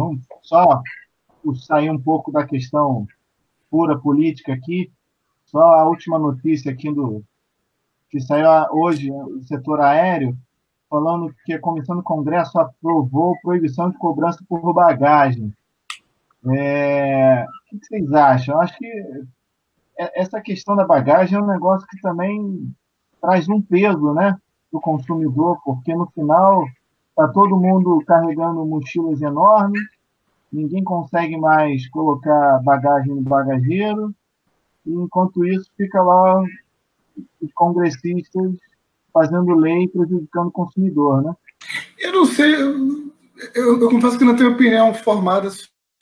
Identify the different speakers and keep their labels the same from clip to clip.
Speaker 1: vamos só sair um pouco da questão pura política aqui. Só a última notícia aqui do que saiu hoje do setor aéreo, falando que a comissão do Congresso aprovou proibição de cobrança por bagagem. É, o que vocês acham? Eu acho que essa questão da bagagem é um negócio que também traz um peso, né, do consumidor, porque no final está todo mundo carregando mochilas enormes, ninguém consegue mais colocar bagagem no bagageiro, e enquanto isso fica lá os congressistas fazendo lei prejudicando o consumidor, né?
Speaker 2: Eu não sei, eu, eu, confesso que não tenho opinião formada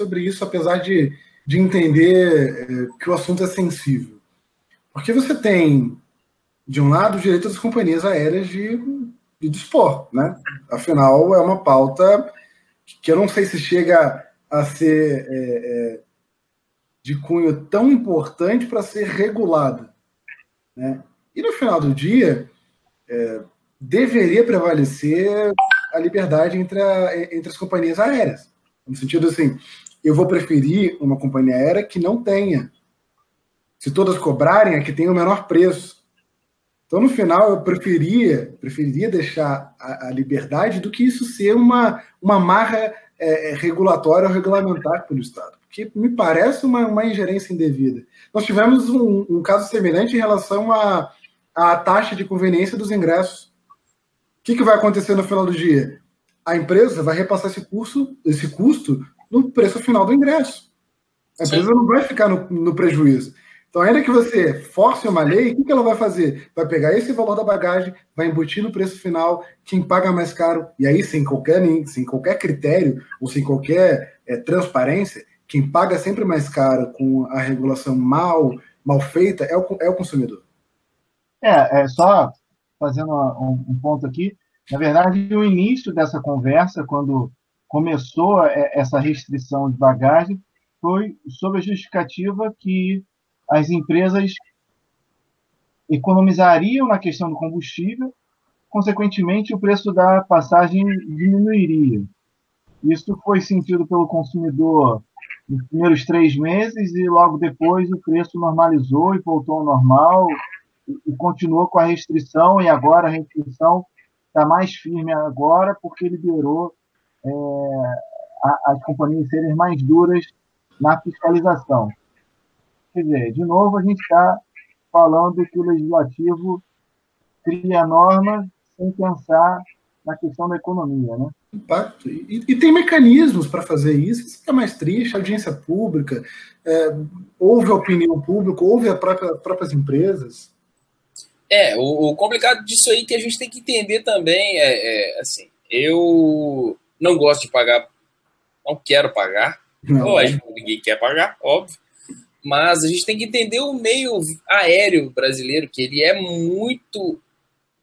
Speaker 2: sobre isso, apesar de, de entender é, que o assunto é sensível. Porque você tem, de um lado, o direito das companhias aéreas de, de dispor, né? Afinal, é uma pauta que eu não sei se chega a ser é, é, de cunho tão importante para ser regulada. Né? E no final do dia, é, deveria prevalecer a liberdade entre, a, entre as companhias aéreas. No sentido assim, eu vou preferir uma companhia aérea que não tenha. Se todas cobrarem, é que tenha o menor preço. Então, no final, eu preferia, preferia deixar a, a liberdade do que isso ser uma, uma marra é, é regulatória ou regulamentar pelo Estado, porque me parece uma, uma ingerência indevida. Nós tivemos um, um caso semelhante em relação à a, a, taxa de conveniência dos ingressos. O que, que vai acontecer no final do dia? A empresa vai repassar esse, curso, esse custo no preço final do ingresso. A empresa Sim. não vai ficar no, no prejuízo. Então, ainda que você force uma lei, o que ela vai fazer? Vai pegar esse valor da bagagem, vai embutir no preço final, quem paga mais caro, e aí, sem qualquer, sem qualquer critério ou sem qualquer é, transparência, quem paga sempre mais caro com a regulação mal, mal feita é o, é o consumidor.
Speaker 1: É, é só fazendo um, um ponto aqui. Na verdade, o início dessa conversa, quando começou é, essa restrição de bagagem, foi sob a justificativa que as empresas economizariam na questão do combustível, consequentemente, o preço da passagem diminuiria. Isso foi sentido pelo consumidor nos primeiros três meses e logo depois o preço normalizou e voltou ao normal e continuou com a restrição e agora a restrição está mais firme agora porque liberou é, as companhias serem mais duras na fiscalização. Quer dizer, de novo, a gente está falando que o legislativo cria normas sem pensar na questão da economia, né?
Speaker 2: Impacto. E, e tem mecanismos para fazer isso. Isso é mais triste, audiência pública, é, ouve a opinião pública, ouve as própria, próprias empresas.
Speaker 3: É, o, o, complicado disso aí que a gente tem que entender também é, é assim, eu não gosto de pagar, não quero pagar, não. lógico, ninguém quer pagar, óbvio, mas a gente tem que entender o meio aéreo brasileiro, que ele é muito,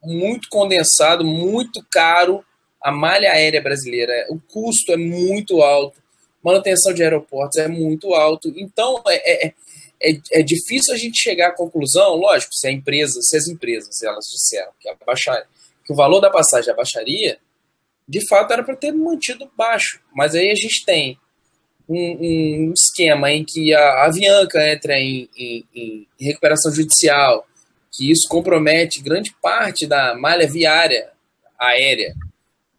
Speaker 3: muito condensado, muito caro. A malha aérea brasileira, o custo é muito alto, manutenção de aeroportos é muito alto. Então, é, é, é, é difícil a gente chegar à conclusão, lógico, se a empresa, se as empresas elas disseram que, abaixar, que o valor da passagem abaixaria, de fato era para ter mantido baixo. Mas aí a gente tem um, um esquema em que a Avianca entra em, em, em recuperação judicial, que isso compromete grande parte da malha viária aérea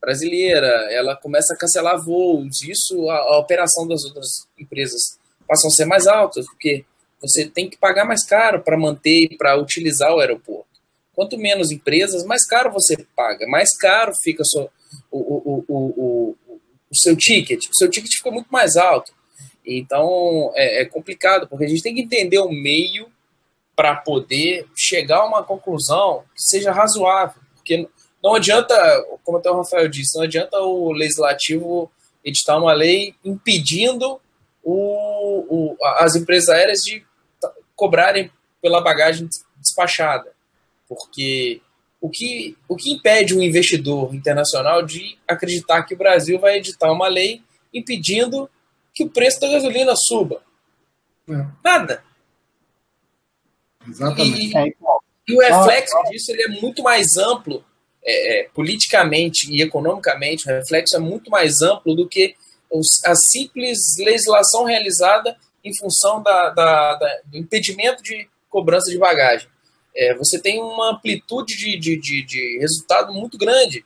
Speaker 3: brasileira, ela começa a cancelar voos, isso a, a, operação das outras empresas passam a ser mais altas, porque você tem que pagar mais caro para manter e para utilizar o aeroporto. Quanto menos empresas, mais caro você paga, mais caro fica o, o, o, o, o seu ticket, o seu ticket fica muito mais alto. Então é, é complicado, porque a gente tem que entender o meio para poder chegar a uma conclusão que seja razoável. Porque não adianta, como até o Rafael disse, não adianta o legislativo editar uma lei impedindo o, o, as empresas aéreas de cobrarem pela bagagem despachada. Porque o que, o que impede um investidor internacional de acreditar que o Brasil vai editar uma lei impedindo que o preço da gasolina suba? É. Nada.
Speaker 2: Exatamente.
Speaker 3: E, e o reflexo disso ele é muito mais amplo, é, é, politicamente e economicamente, o reflexo é muito mais amplo do que a simples legislação realizada em função da, da, da, do impedimento de cobrança de bagagem. É, você tem uma amplitude de, de, de, de resultado muito grande,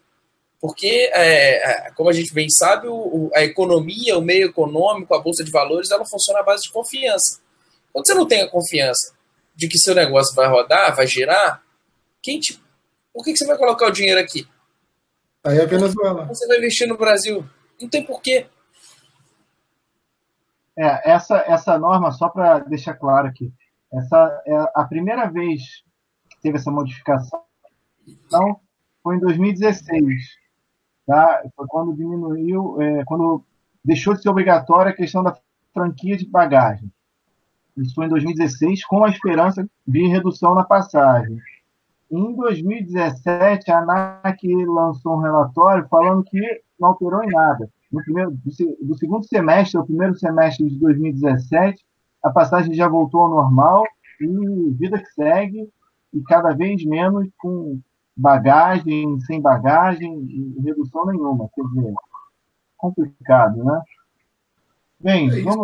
Speaker 3: porque, é, é como a gente bem sabe, o, a economia, o meio econômico, a bolsa de valores, ela funciona à base de confiança. Quando você não tem a confiança de que seu negócio vai rodar, vai girar, quem te, por que, que você vai colocar o dinheiro aqui?
Speaker 2: Aí é a Venezuela.
Speaker 3: Você vai investir no Brasil? Não tem porquê.
Speaker 1: É, essa, essa norma, só para deixar claro aqui, essa é a primeira vez teve essa modificação então, foi em 2016. Tá? Foi quando diminuiu, é, quando deixou de ser obrigatória a questão da franquia de bagagem. Isso foi em 2016, com a esperança de redução na passagem. Em 2017, a ANAC lançou um relatório falando que não alterou em nada. No primeiro, do, segundo semestre ao primeiro semestre de 2017, a passagem já voltou ao normal e vida que segue, e cada vez menos com bagagem, sem bagagem, redução nenhuma. Quer dizer, complicado, né? Bem, é vamos